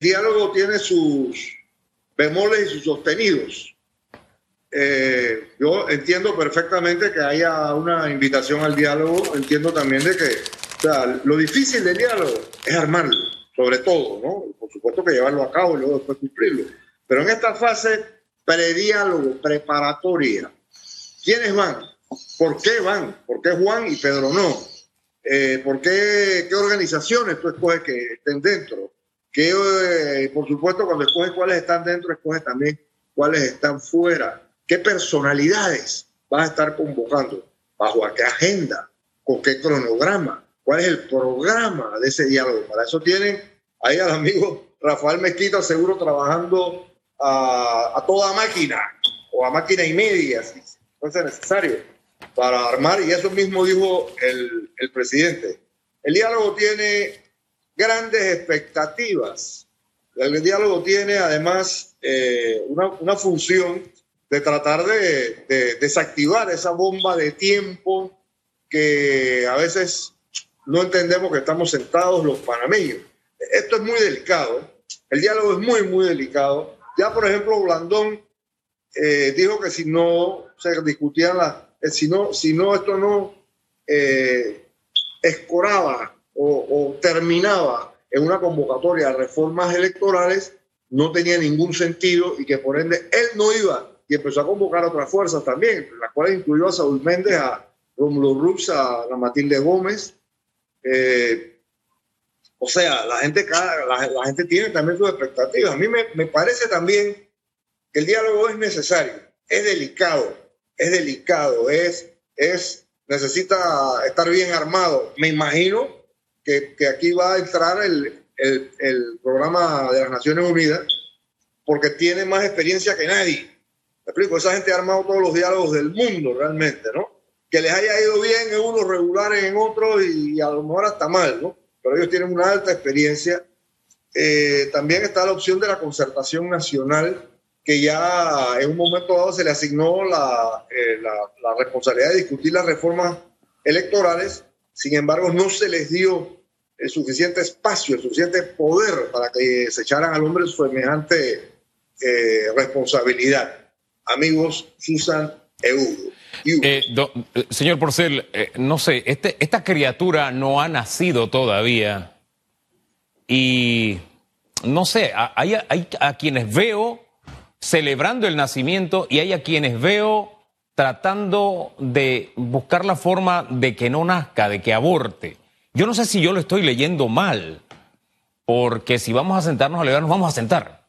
diálogo tiene sus bemoles y sus sostenidos. Eh, yo entiendo perfectamente que haya una invitación al diálogo, entiendo también de que o sea, lo difícil del diálogo es armarlo, sobre todo, ¿no? Por supuesto que llevarlo a cabo y luego después cumplirlo. Pero en esta fase prediálogo, preparatoria, ¿quiénes van? ¿Por qué van? ¿Por qué Juan y Pedro no? Eh, ¿Por qué, qué organizaciones tú escoges que estén dentro? Que, eh, por supuesto, cuando escoges cuáles están dentro, escoges también cuáles están fuera. ¿Qué personalidades vas a estar convocando? ¿Bajo a qué agenda? ¿Con qué cronograma? ¿Cuál es el programa de ese diálogo? Para eso tienen ahí al amigo Rafael Mezquita seguro trabajando a, a toda máquina o a máquina y media, si fuese necesario, para armar, y eso mismo dijo el, el presidente. El diálogo tiene grandes expectativas. El diálogo tiene además eh, una, función de tratar de, de, desactivar esa bomba de tiempo que a veces no entendemos que estamos sentados los panameños. Esto es muy delicado, el diálogo es muy, muy delicado. Ya, por ejemplo, Blandón eh, dijo que si no se discutían las, eh, si no, si no esto no eh, escoraba o, terminaba en una convocatoria de reformas electorales, no tenía ningún sentido y que por ende él no iba y empezó a convocar otras fuerzas también, las cuales incluyó a Saúl Méndez, a Romulo Rux, a la Matilde Gómez. Eh, o sea, la gente, la, la, gente tiene también sus expectativas. A mí me, me parece también que el diálogo es necesario, es delicado, es delicado, es, es, necesita estar bien armado. Me imagino que, que aquí va a entrar el, el, el, programa de las Naciones Unidas porque tiene más experiencia que nadie. Me explico, esa gente ha armado todos los diálogos del mundo realmente, ¿no? Que les haya ido bien en unos regulares, en otros y a lo mejor hasta mal, ¿no? Pero ellos tienen una alta experiencia. Eh, también está la opción de la concertación nacional, que ya en un momento dado se le asignó la, eh, la, la responsabilidad de discutir las reformas electorales, sin embargo no se les dio el suficiente espacio, el suficiente poder para que se echaran al hombre su semejante eh, responsabilidad. Amigos, Susan Eudo. Eh, eh, señor Porcel, no sé, este, esta criatura no ha nacido todavía y no sé, hay a quienes veo celebrando el nacimiento y hay a quienes veo tratando de buscar la forma de que no nazca, de que aborte. Yo no sé si yo lo estoy leyendo mal, porque si vamos a sentarnos a leer, nos vamos a sentar.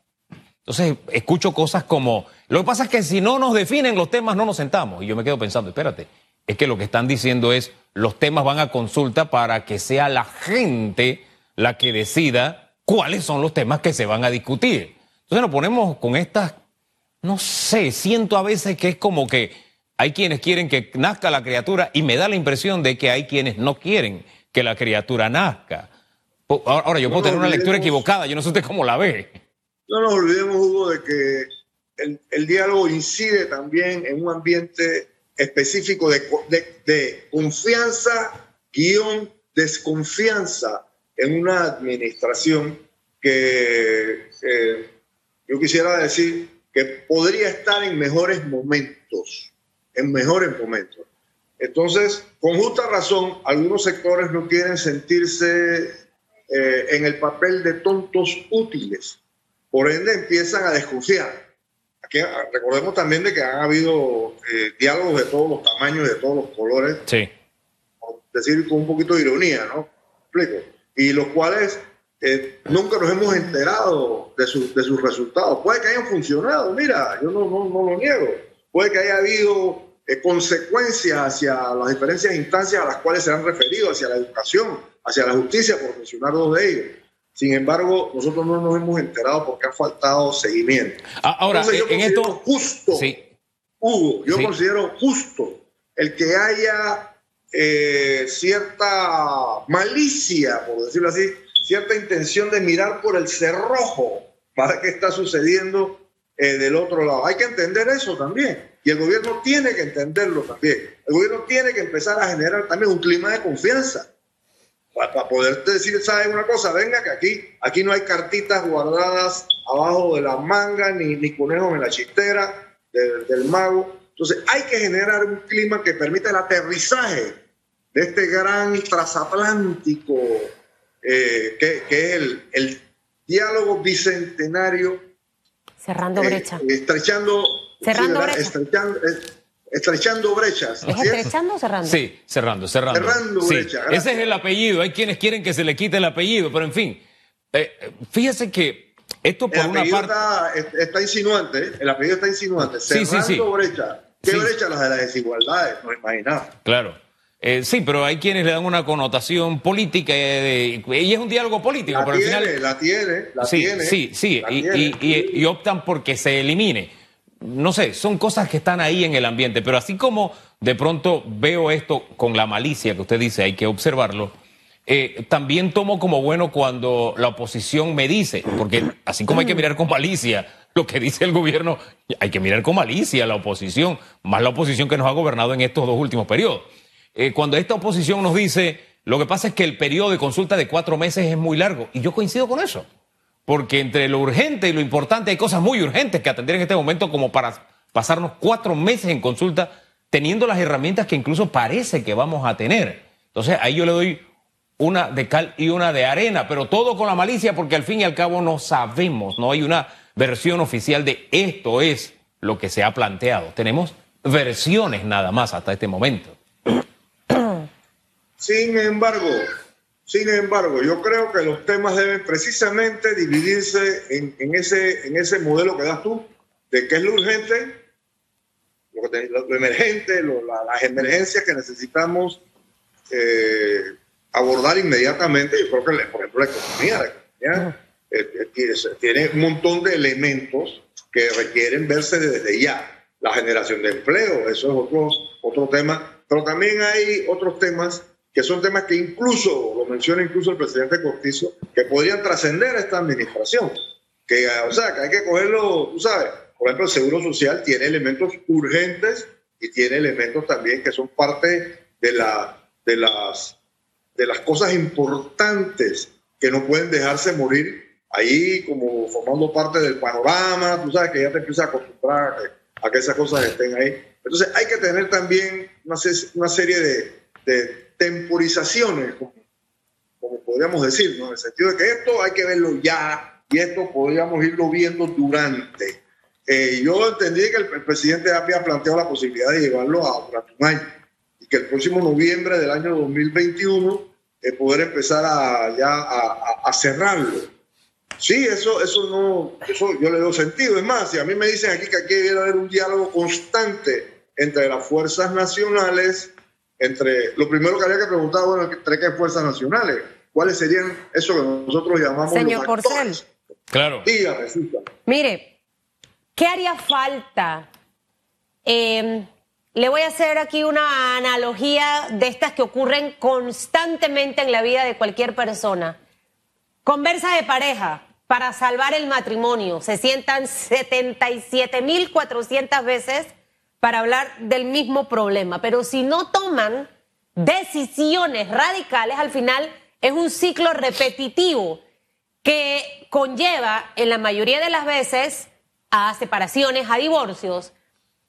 Entonces escucho cosas como, lo que pasa es que si no nos definen los temas no nos sentamos. Y yo me quedo pensando, espérate, es que lo que están diciendo es, los temas van a consulta para que sea la gente la que decida cuáles son los temas que se van a discutir. Entonces nos ponemos con estas no sé, siento a veces que es como que hay quienes quieren que nazca la criatura y me da la impresión de que hay quienes no quieren que la criatura nazca. Ahora, yo no puedo tener una lectura equivocada, yo no sé usted cómo la ve. No nos olvidemos, Hugo, de que el, el diálogo incide también en un ambiente específico de, de, de confianza, guion, desconfianza en una administración que eh, yo quisiera decir que podría estar en mejores momentos, en mejores momentos. Entonces, con justa razón, algunos sectores no quieren sentirse eh, en el papel de tontos útiles. Por ende, empiezan a desconfiar. Aquí, recordemos también de que han habido eh, diálogos de todos los tamaños, de todos los colores. Sí. Decir con un poquito de ironía, ¿no? Explico. Y los cuales eh, nunca nos hemos enterado de, su, de, sus resultados. Puede que hayan funcionado, mira, yo no, no, no lo niego. Puede que haya habido eh, consecuencias hacia las diferentes instancias a las cuales se han referido, hacia la educación, hacia la justicia, por mencionar dos de ellos. Sin embargo, nosotros no nos hemos enterado porque ha faltado seguimiento. Ah, ahora, Entonces, yo en esto. Justo, sí. Hugo, yo Sí. considero justo el que haya eh, cierta malicia, por decirlo así, cierta intención de mirar por el cerrojo para qué está sucediendo eh, del otro lado. Hay que entender eso también. Y el gobierno tiene que entenderlo también. El gobierno tiene que empezar a generar también un clima de confianza. para, poder decir, ¿sabes una cosa? Venga, que aquí, aquí no hay cartitas guardadas abajo de la manga, ni, ni conejos en la chistera del mago. Entonces, hay que generar un clima que permita el aterrizaje de este gran transatlántico eh, que, que, es el, diálogo bicentenario. Cerrando eh, brecha. estrechando, Cerrando brecha. Estrechando, estrechando brechas. ¿Es estrechando o cerrando? Sí, cerrando, cerrando. Cerrando brechas. Ese es el apellido. Hay quienes quieren que se le quite el apellido, pero en fin. Eh, fíjese que esto por una parte. Está, está, insinuante, el apellido está insinuante. Cerrando sí, sí, brechas. ¿Qué brechas? Las de las desigualdades, no imaginamos. Claro. Eh, sí, pero hay quienes le dan una connotación política eh, y es un diálogo político. La pero tiene, al final, la tiene, la sí, tiene. Sí, sí, y, y, y, y, optan porque se elimine. No sé, son cosas que están ahí en el ambiente, pero así como de pronto veo esto con la malicia que usted dice, hay que observarlo, eh, también tomo como bueno cuando la oposición me dice, porque así como hay que mirar con malicia lo que dice el gobierno, hay que mirar con malicia la oposición, más la oposición que nos ha gobernado en estos dos últimos periodos. Eh, cuando esta oposición nos dice, lo que pasa es que el periodo de consulta de cuatro meses es muy largo, y yo coincido con eso, porque entre lo urgente y lo importante hay cosas muy urgentes que atender en este momento como para pasarnos cuatro meses en consulta teniendo las herramientas que incluso parece que vamos a tener. Entonces ahí yo le doy una de cal y una de arena, pero todo con la malicia porque al fin y al cabo no sabemos, no hay una versión oficial de esto es lo que se ha planteado. Tenemos versiones nada más hasta este momento. Sin embargo, sin embargo, yo creo que los temas deben precisamente dividirse en, ese, en ese modelo que das tú, de qué es lo urgente, lo, emergente, las emergencias que necesitamos eh, abordar inmediatamente. Yo creo que, por ejemplo, la economía, la economía eh, eh, tiene un montón de elementos que requieren verse desde ya. La generación de empleo, eso es otro, otro tema. Pero también hay otros temas que son temas que incluso, lo menciona incluso el presidente Cortizo, que podrían trascender esta administración. Que, o sea, que hay que cogerlo, tú sabes, por ejemplo, el Seguro Social tiene elementos urgentes y tiene elementos también que son parte de, la, de, las, de las cosas importantes que no pueden dejarse morir ahí como formando parte del panorama, tú sabes que ya te empiezas a acostumbrar a que, esas cosas estén ahí. Entonces hay que tener también una, una serie de, de temporizaciones, como, podríamos decir, ¿no? en el sentido de que esto hay que verlo ya y esto podríamos irlo viendo durante. Eh, yo entendí que el, presidente había planteado la posibilidad de llevarlo a durante un año y que el próximo noviembre del año 2021 eh, poder empezar a, ya a, a, cerrarlo. Sí, eso, eso no, eso yo le doy sentido. Es más, si a mí me dicen aquí que aquí debe haber un diálogo constante entre las fuerzas nacionales entre, lo primero que habría que preguntar, bueno, entre qué fuerzas nacionales, cuáles serían eso que nosotros llamamos Señor Porcel. Claro. Mire, ¿qué haría falta? Em, le voy a hacer aquí una analogía de estas que ocurren constantemente en la vida de cualquier persona. Conversa de pareja para salvar el matrimonio. Se sientan 77.400 veces para hablar del mismo problema. Pero si no toman decisiones radicales, al final es un ciclo repetitivo que conlleva en la mayoría de las veces a separaciones, a divorcios.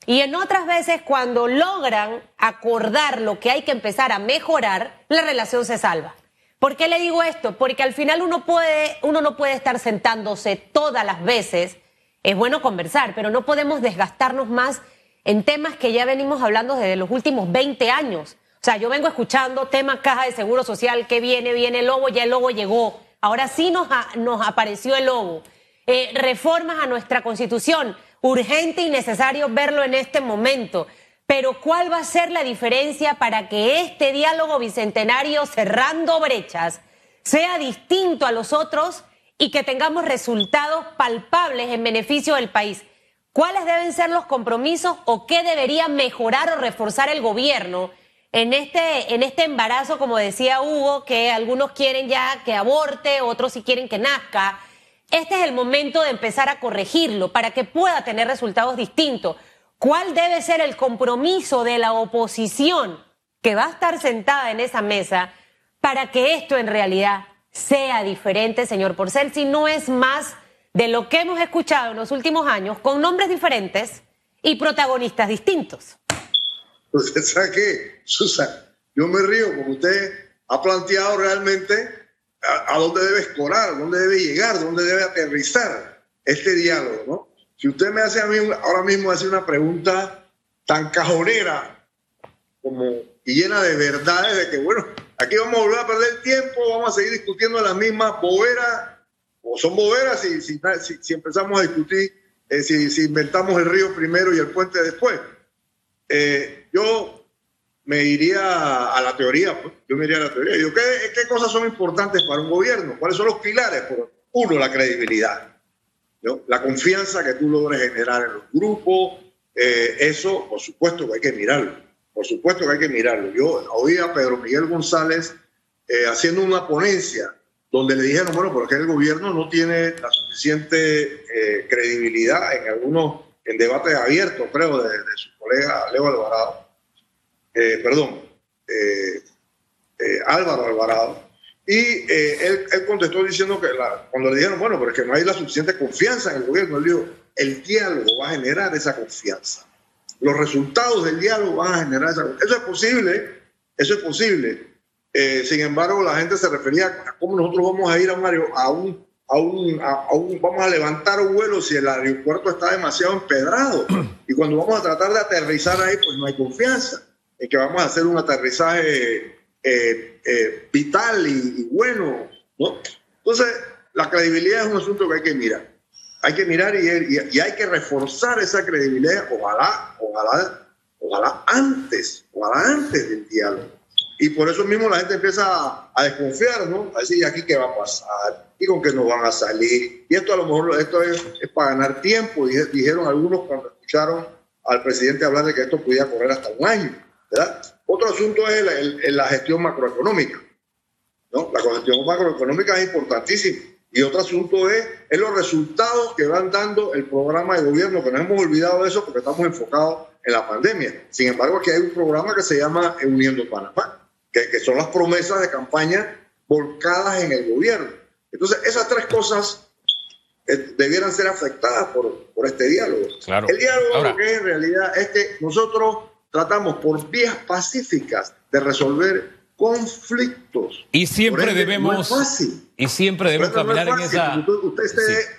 Y en otras veces, cuando logran acordar lo que hay que empezar a mejorar, la relación se salva. ¿Por qué le digo esto? Porque al final uno, puede, uno no puede estar sentándose todas las veces. Es bueno conversar, pero no podemos desgastarnos más en temas que ya venimos hablando desde los últimos 20 años. O sea, yo vengo escuchando temas caja de seguro social, que viene, viene el lobo, ya el lobo llegó. Ahora sí nos, nos apareció el lobo. Eh, reformas a nuestra constitución, urgente y necesario verlo en este momento. Pero ¿cuál va a ser la diferencia para que este diálogo bicentenario cerrando brechas sea distinto a los otros y que tengamos resultados palpables en beneficio del país? ¿Cuáles deben ser los compromisos o qué debería mejorar o reforzar el gobierno en este, en este embarazo, como decía Hugo, que algunos quieren ya que aborte, otros sí quieren que nazca? Este es el momento de empezar a corregirlo para que pueda tener resultados distintos. ¿Cuál debe ser el compromiso de la oposición que va a estar sentada en esa mesa para que esto en realidad sea diferente, señor Porcel, si no es más de lo que hemos escuchado en los últimos años con nombres diferentes y protagonistas distintos? Usted sabe qué, Susan, yo me río porque usted ha planteado realmente a, dónde debe escorar, a dónde debe llegar, dónde debe aterrizar este diálogo, ¿no? Si usted me hace a mí ahora mismo hace una pregunta tan cajonera como y llena de verdades de que, bueno, aquí vamos a volver a perder tiempo, vamos a seguir discutiendo las mismas boberas, o son boberas si, si, si, empezamos a discutir, eh, si, si, inventamos el río primero y el puente después. Eh, yo me iría a la teoría, pues, yo me iría a la teoría. Yo, ¿qué, ¿qué, cosas son importantes para un gobierno? ¿Cuáles son los pilares? uno, la credibilidad, la confianza que tú logres generar en los grupos, eh, eso por supuesto que hay que mirarlo, por supuesto que hay que mirarlo. Yo oí a Pedro Miguel González eh, haciendo una ponencia donde le dijeron, bueno, porque el gobierno no tiene la suficiente eh, credibilidad en algunos, en debates abiertos, creo, de, de su colega Leo Alvarado, perdón, Álvaro Alvarado, y él, él, contestó diciendo que cuando le dijeron, bueno, pero es que no hay la suficiente confianza en el gobierno, él dijo, el diálogo va a generar esa confianza. Los resultados del diálogo van a generar esa confianza. Eso es posible, eso es posible. Eh, sin embargo, la gente se refería a cómo nosotros vamos a ir a un, a un, a un, a un, vamos a levantar un vuelo si el aeropuerto está demasiado empedrado. Y cuando vamos a tratar de aterrizar ahí, pues no hay confianza en que vamos a hacer un aterrizaje eh, eh, vital y, y, bueno. ¿no? Entonces, la credibilidad es un asunto que hay que mirar hay que mirar y, y, hay que reforzar esa credibilidad, ojalá, ojalá, ojalá antes, ojalá antes del diálogo. Y por eso mismo la gente empieza a, desconfiar, ¿no? A decir, ¿y aquí qué va a pasar? ¿Y con qué nos van a salir? Y esto a lo mejor esto es, para ganar tiempo, dijeron algunos cuando escucharon al presidente hablar de que esto podía correr hasta un año, ¿verdad? Otro asunto es la gestión macroeconómica, ¿no? La gestión macroeconómica es importantísima y otro asunto es, los resultados que van dando el programa de gobierno, que no hemos olvidado de eso porque estamos enfocados en la pandemia. Sin embargo, aquí hay un programa que se llama Uniendo Panamá, que, que son las promesas de campaña volcadas en el gobierno. Entonces, esas tres cosas eh, debieran ser afectadas por, por este diálogo. Claro. El diálogo lo que es en realidad es que nosotros tratamos por vías pacíficas de resolver conflictos. Y siempre debemos. Y siempre debemos caminar en esa. Usted,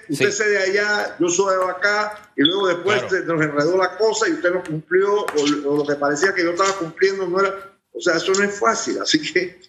usted, se de allá, yo soy de acá, y luego después nos enredó la cosa y usted no cumplió, o, lo que parecía que yo estaba cumpliendo no era. O sea, eso no es fácil, así que.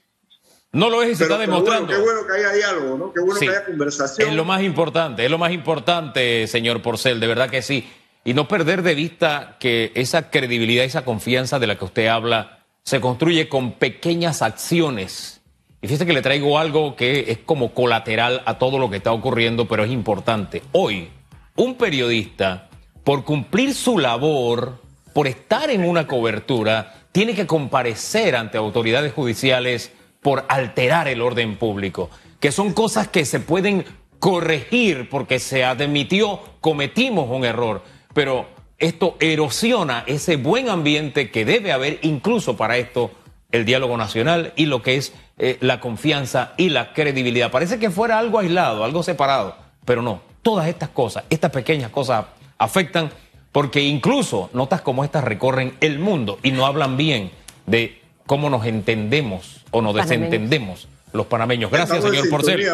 No lo es y se está demostrando. qué bueno que haya diálogo, ¿no? Qué bueno que haya conversación. Es lo más importante, es lo más importante, señor Porcel, de verdad que sí. Y no perder de vista que esa credibilidad, esa confianza de la que usted habla, se construye con pequeñas acciones. Y fíjese que le traigo algo que es como colateral a todo lo que está ocurriendo, pero es importante. Hoy, un periodista, por cumplir su labor, por estar en una cobertura, tiene que comparecer ante autoridades judiciales por alterar el orden público, que son cosas que se pueden corregir porque se admitió, cometimos un error, pero esto erosiona ese buen ambiente que debe haber incluso para esto el diálogo nacional y lo que es eh, la confianza y la credibilidad. Parece que fuera algo aislado, algo separado, pero no. Todas estas cosas, estas pequeñas cosas afectan porque incluso notas como estas recorren el mundo y no hablan bien de cómo nos entendemos o nos desentendemos los panameños. Gracias, señor Porcel.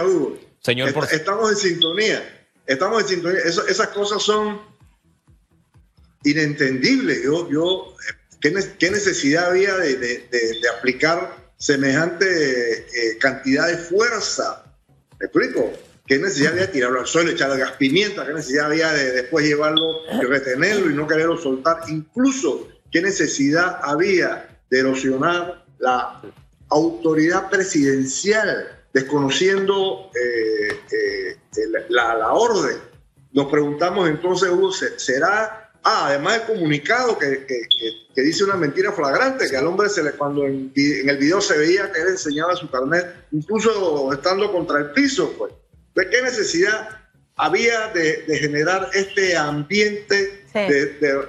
Señor Porcel. Estamos en sintonía. Estamos en sintonía. esas cosas son inentendible. Yo, yo, ¿qué, necesidad había de, aplicar semejante eh, cantidad de fuerza? ¿Me explico? ¿Qué necesidad había de tirarlo al suelo, echarle gas pimienta? ¿Qué necesidad había de después llevarlo y retenerlo y no quererlo soltar? Incluso, ¿qué necesidad había de erosionar la autoridad presidencial, desconociendo eh, eh, la, la, orden? Nos preguntamos entonces, ¿será Ah, además el comunicado que, que, dice una mentira flagrante, que al hombre se le, cuando en, el video se veía que él enseñaba su carnet, incluso estando contra el piso, pues. ¿De qué necesidad había de, generar este ambiente del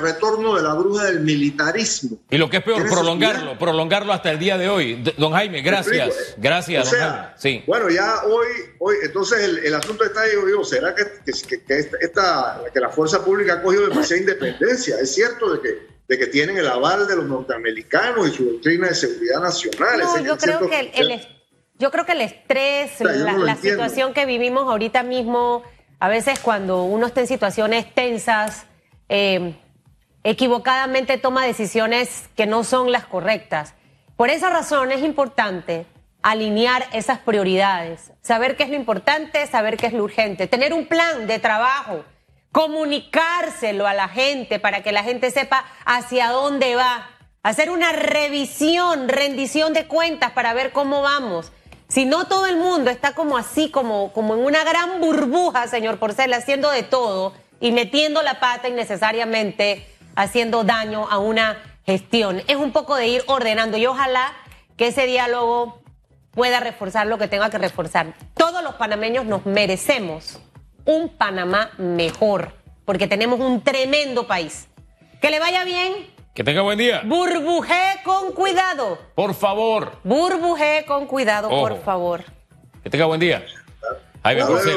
retorno de la bruja del militarismo. Y lo que es peor, prolongarlo, prolongarlo hasta el día de hoy. Don Jaime, gracias. Gracias, don Jaime. Sí. Bueno, ya hoy, hoy entonces el, asunto está, digo, digo ¿será que, que, esta, que la fuerza pública ha cogido demasiada independencia? Es cierto de que, de que tienen el aval de los norteamericanos y su doctrina de seguridad nacional. No, yo creo que el, yo creo que el estrés, la, situación que vivimos ahorita mismo, a veces cuando uno está en situaciones tensas, eh, equivocadamente toma decisiones que no son las correctas. Por esa razón es importante alinear esas prioridades, saber qué es lo importante, saber qué es lo urgente, tener un plan de trabajo, comunicárselo a la gente para que la gente sepa hacia dónde va, hacer una revisión, rendición de cuentas para ver cómo vamos si no todo el mundo está como así, como, como en una gran burbuja, señor Porcel, haciendo de todo y metiendo la pata innecesariamente, haciendo daño a una gestión. Es un poco de ir ordenando y ojalá que ese diálogo pueda reforzar lo que tenga que reforzar. Todos los panameños nos merecemos un Panamá mejor, porque tenemos un tremendo país. Que le vaya bien que tenga buen día. Burbujé con cuidado. Por favor. Burbujé con cuidado, por favor. Que tenga buen día. Jaime José.